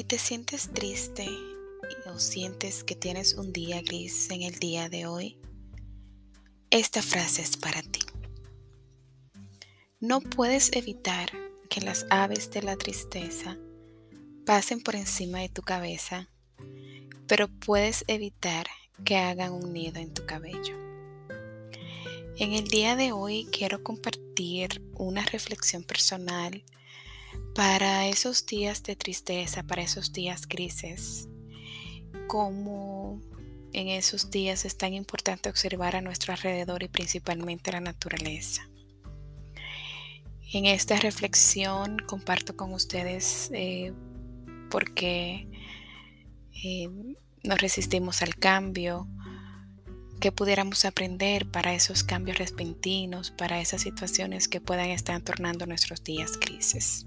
Si te sientes triste o sientes que tienes un día gris en el día de hoy, esta frase es para ti. No puedes evitar que las aves de la tristeza pasen por encima de tu cabeza, pero puedes evitar que hagan un nido en tu cabello. En el día de hoy quiero compartir una reflexión personal para esos días de tristeza, para esos días grises, como en esos días es tan importante observar a nuestro alrededor y principalmente la naturaleza. En esta reflexión comparto con ustedes eh, porque eh, nos resistimos al cambio, que pudiéramos aprender para esos cambios repentinos, para esas situaciones que puedan estar tornando nuestros días grises.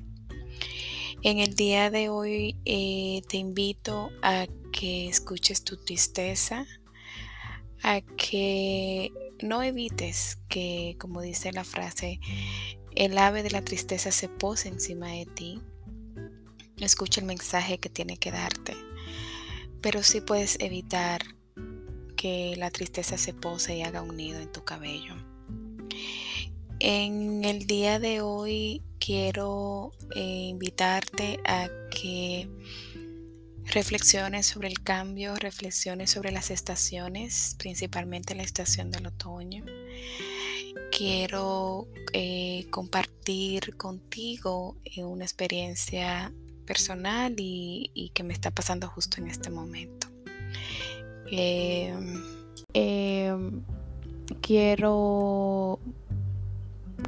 En el día de hoy eh, te invito a que escuches tu tristeza, a que no evites que, como dice la frase, el ave de la tristeza se pose encima de ti. Escucha el mensaje que tiene que darte, pero sí puedes evitar que la tristeza se pose y haga un nido en tu cabello. En el día de hoy quiero eh, invitarte a que reflexiones sobre el cambio, reflexiones sobre las estaciones, principalmente la estación del otoño. Quiero eh, compartir contigo eh, una experiencia personal y, que me está pasando justo en este momento. Em, em, quiero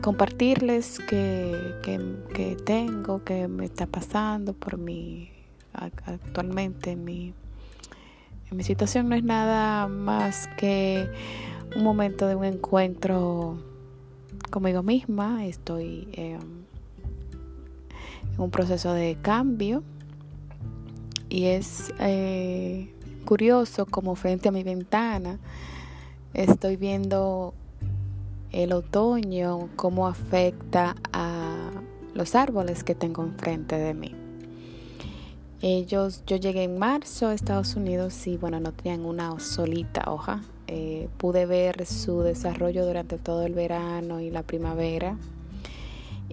compartirles que, tengo, que me está pasando por mi actualmente en mi, mi situación no es nada más que un momento de un encuentro conmigo misma. Estoy en un proceso de cambio y es eh, curioso como frente a mi ventana estoy viendo el otoño, cómo afecta a los árboles que tengo enfrente de mí. Ellos, yo llegué en marzo a Estados Unidos y bueno, no tenían una solita hoja. Eh, pude ver su desarrollo durante todo el verano y la primavera.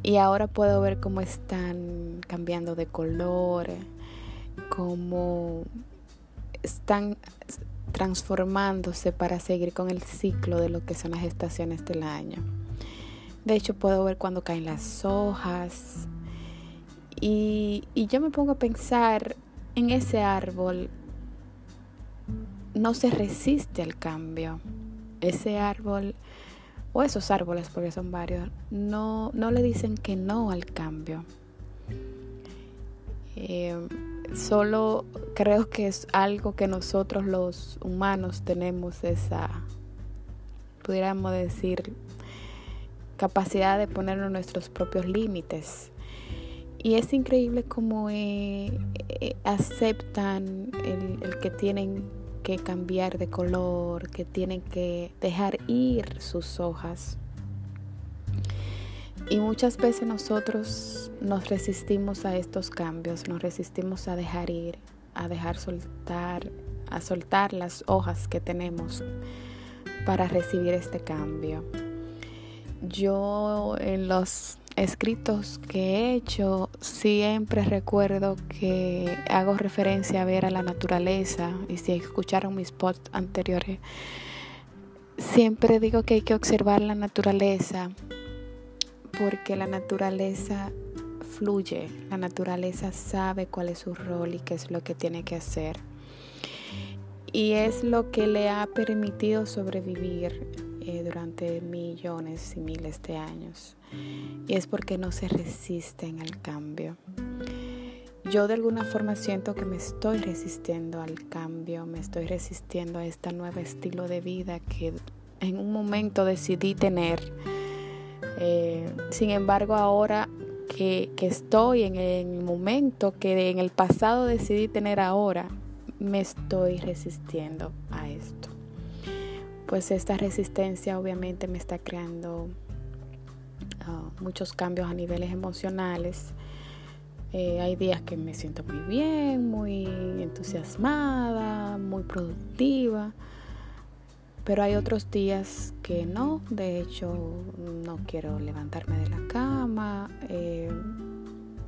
Y ahora puedo ver cómo están cambiando de color, cómo están transformándose para seguir con el ciclo de lo que son las estaciones del año. De hecho, puedo ver cuando caen las hojas. Y, y yo me pongo a pensar en ese árbol. No se resiste al cambio. Ese árbol, o esos árboles, porque son varios, no, no le dicen que no al cambio. Eh, solo creo que es algo que nosotros los humanos tenemos esa, pudiéramos decir, capacidad de ponernos nuestros propios límites. Y es increíble cómo eh, eh, aceptan el, el que tienen que cambiar de color, que tienen que dejar ir sus hojas. Y muchas veces nosotros nos resistimos a estos cambios, nos resistimos a dejar ir, a dejar soltar, a soltar las hojas que tenemos para recibir este cambio. Yo en los escritos que he hecho siempre recuerdo que hago referencia a ver a la naturaleza y si escucharon mis posts anteriores, siempre digo que hay que observar la naturaleza porque la naturaleza fluye, la naturaleza sabe cuál es su rol y qué es lo que tiene que hacer. Y es lo que le ha permitido sobrevivir eh, durante millones y miles de años. Y es porque no se resisten al cambio. Yo de alguna forma siento que me estoy resistiendo al cambio, me estoy resistiendo a este nuevo estilo de vida que en un momento decidí tener eh, sin embargo, ahora que, estoy en el momento que en el pasado decidí tener ahora, me estoy resistiendo a esto. Pues esta resistencia obviamente me está creando ah, muchos cambios a niveles emocionales. Eh, hay días que me siento muy bien, muy entusiasmada, muy productiva, pero hay otros días que no. De hecho, no quiero levantarme de la cama eh,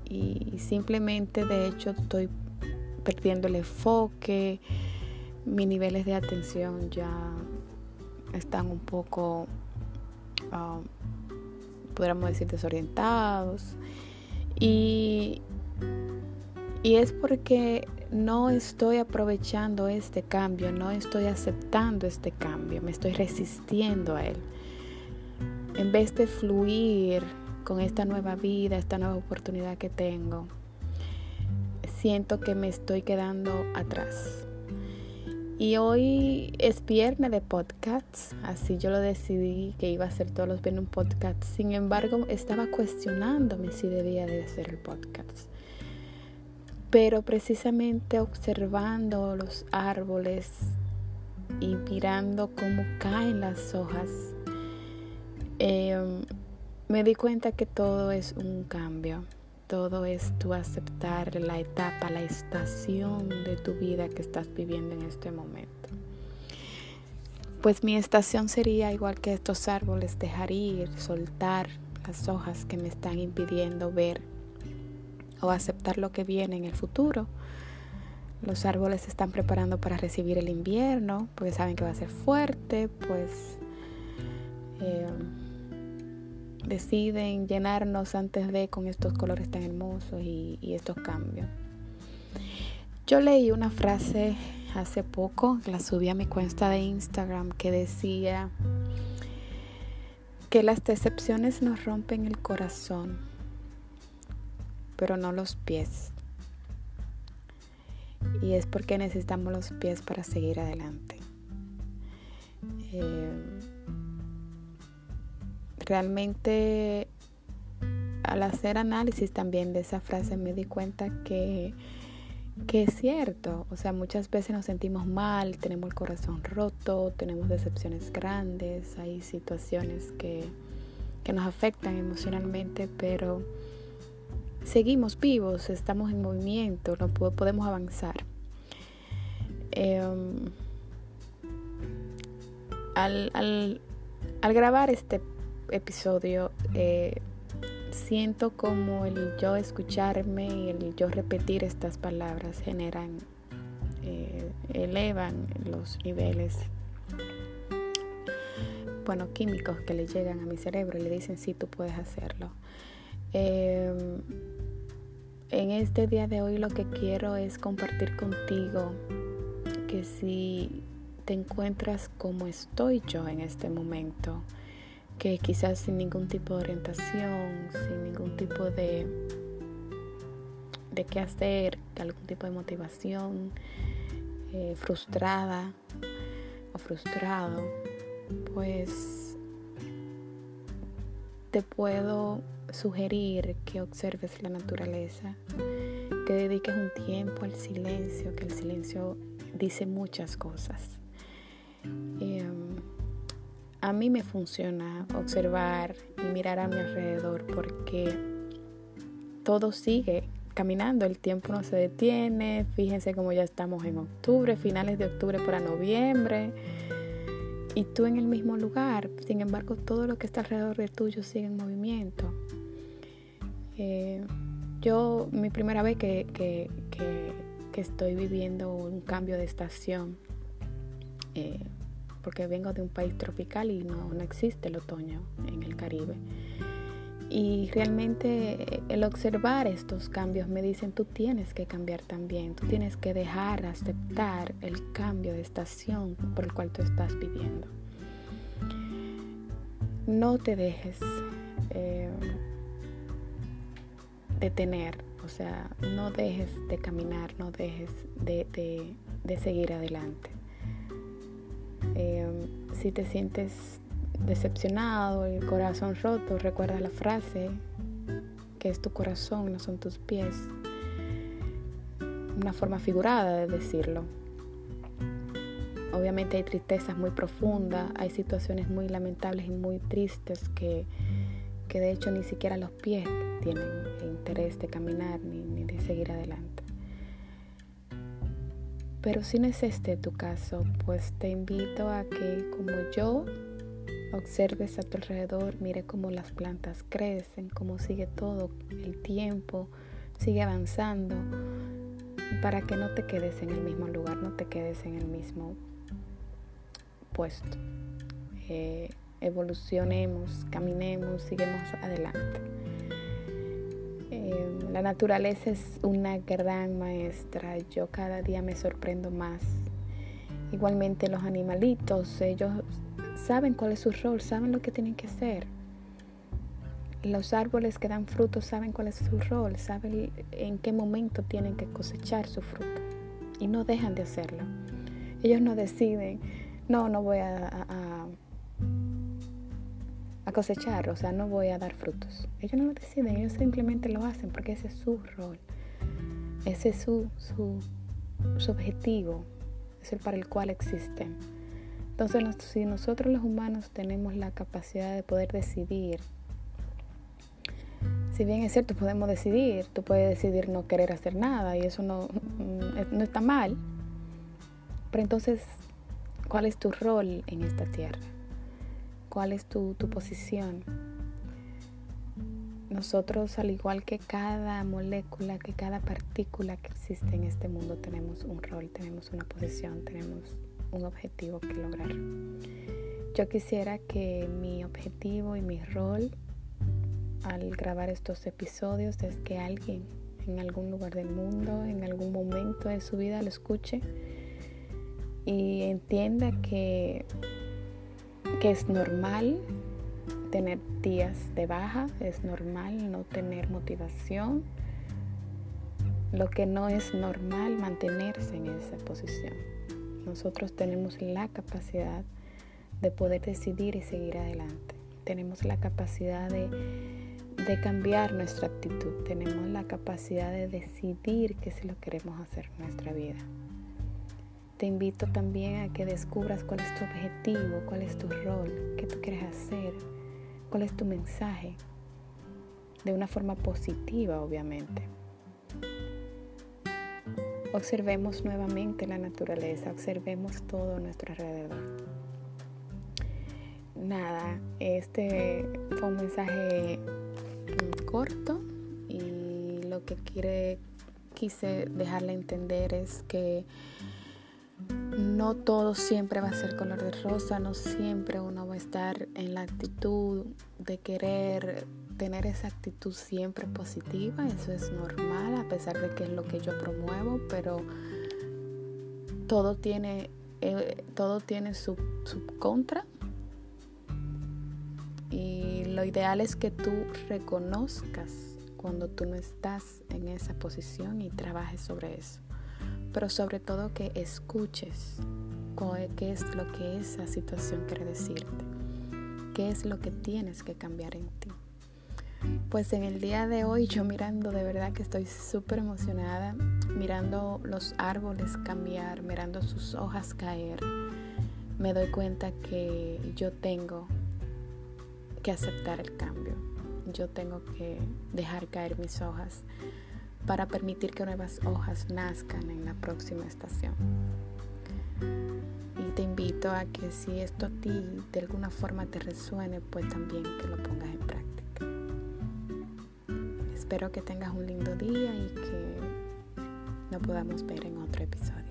y simplemente, de hecho, estoy perdiendo el enfoque. Mis niveles de atención ya están un poco, um, podríamos decir, desorientados. Y, y es porque no estoy aprovechando este cambio, no estoy aceptando este cambio, me estoy resistiendo a él. En vez de fluir con esta nueva vida, esta nueva oportunidad que tengo, siento que me estoy quedando atrás. Y hoy es viernes de podcasts, así yo lo decidí que iba a hacer todos los viernes un podcast. Sin embargo, estaba cuestionándome si debía de hacer el podcast. Pero precisamente observando los árboles y mirando cómo caen las hojas, em, me di cuenta que todo es un cambio todo es tu aceptar la etapa, la estación de tu vida que estás viviendo en este momento. Pues mi estación sería igual que estos árboles, dejar ir, soltar las hojas que me están impidiendo ver o aceptar lo que viene en el futuro. Los árboles se están preparando para recibir el invierno, porque saben que va a ser fuerte, pues eh, deciden llenarnos antes de con estos colores tan hermosos y, estos cambios. Yo leí una frase hace poco, la subí a mi cuenta de Instagram, que decía que las decepciones nos rompen el corazón, pero no los pies. Y es porque necesitamos los pies para seguir adelante. Eh, realmente al hacer análisis también de esa frase me di cuenta que, que es cierto. O sea, muchas veces nos sentimos mal, tenemos el corazón roto, tenemos decepciones grandes, hay situaciones que, que nos afectan emocionalmente, pero seguimos vivos, estamos en movimiento, no podemos avanzar. Em, al, al, grabar este episodio eh, siento como el yo escucharme y el yo repetir estas palabras generan, eh, elevan los niveles, bueno, químicos que le llegan a mi cerebro y le dicen, sí, tú puedes hacerlo. Em, en este día de hoy lo que quiero es compartir contigo que si te encuentras como estoy yo en este momento, que quizás sin ningún tipo de orientación, sin ningún tipo de, de qué hacer, algún tipo de motivación, eh, frustrada o frustrado, pues te puedo sugerir que observes la naturaleza, que dediques un tiempo al silencio, que el silencio dice muchas cosas. Em, a mí me funciona observar y mirar a mi alrededor porque todo sigue caminando, el tiempo no se detiene, fíjense como ya estamos en octubre, finales de octubre para noviembre, y tú en el mismo lugar, sin embargo todo lo que está alrededor de tuyo sigue en movimiento. Eh, yo, mi primera vez que, que, estoy viviendo un cambio de estación, eh, porque vengo de un país tropical y no, existe el otoño en el Caribe. Y realmente el observar estos cambios me dicen, tú tienes que cambiar también, tú tienes que dejar, aceptar el cambio de estación por el cual tú estás viviendo. No te dejes eh, detener, o sea, no dejes de caminar, no dejes de seguir adelante. Em, si te sientes decepcionado, el corazón roto, recuerda la frase que es tu corazón, no son tus pies. Una forma figurada de decirlo. Obviamente hay tristezas muy profundas, hay situaciones muy lamentables y muy tristes que, que de hecho ni siquiera los pies tienen interés de caminar ni, ni seguir adelante. Pero si no es este tu caso, pues te invito a que como yo observes a tu alrededor, mire cómo las plantas crecen, cómo sigue todo el tiempo, sigue avanzando, para que no te quedes en el mismo lugar, no te quedes en el mismo puesto. Eh, evolucionemos, caminemos, sigamos adelante. Eh, la naturaleza es una gran maestra, yo cada día me sorprendo más. Igualmente los animalitos, ellos saben cuál es su rol, saben lo que tienen que hacer. Los árboles que dan frutos saben cuál es su rol, saben en qué momento tienen que cosechar su fruto y no dejan de hacerlo. Ellos no deciden, no, no voy a, a, cosechar, o sea, no voy a dar frutos. Ellos no lo deciden, ellos simplemente lo hacen porque ese es su rol, ese es su, su, su objetivo, es el para el cual existen. Entonces, si nosotros los humanos tenemos la capacidad de poder decidir, si bien es cierto, podemos decidir, tú puedes decidir no querer hacer nada y eso no, mm, no está mal, pero entonces, ¿cuál es tu rol en esta tierra? ¿Cuál es tu, tu posición? Nosotros, al igual que cada molécula, que cada partícula que existe en este mundo, tenemos un rol, tenemos una posición, tenemos un objetivo que lograr. Yo quisiera que mi objetivo y mi rol al grabar estos episodios es que alguien en algún lugar del mundo, en algún momento de su vida lo escuche y entienda que, que es normal tener días de baja, es normal no tener motivación. Lo que no es normal mantenerse en esa posición. Nosotros tenemos la capacidad de poder decidir y seguir adelante. Tenemos la capacidad de, de cambiar nuestra actitud. Tenemos la capacidad de decidir qué es lo que queremos hacer en nuestra vida. Te invito también a que descubras cuál es tu objetivo, cuál es tu rol, qué tú quieres hacer, cuál es tu mensaje, de una forma positiva, obviamente. Observemos nuevamente la naturaleza, observemos todo a nuestro alrededor. Nada, este fue un mensaje mm, corto y lo que quise dejarle entender es que no todo siempre va a ser color de rosa, no siempre uno va a estar en la actitud de querer tener esa actitud siempre positiva, eso es normal, pesar de que es lo que yo promuevo, pero todo tiene, eh, todo tiene su, su contra. Y lo ideal es que tú reconozcas cuando tú no estás en esa posición y trabajes sobre eso. Pero sobre todo que escuches qué es lo que esa situación quiere decirte, qué es lo que tienes que cambiar en ti. Pues en el día de hoy yo mirando, de verdad que estoy súper emocionada, mirando los árboles cambiar, mirando sus hojas caer, me doy cuenta que yo tengo que aceptar el cambio. Yo tengo que dejar caer mis hojas para permitir que nuevas hojas nazcan en la próxima estación. Y te invito a que si esto a ti de alguna forma te resuene, pues también que lo pongas en práctica. Espero que tengas un lindo día y que nos podamos ver en otro episodio.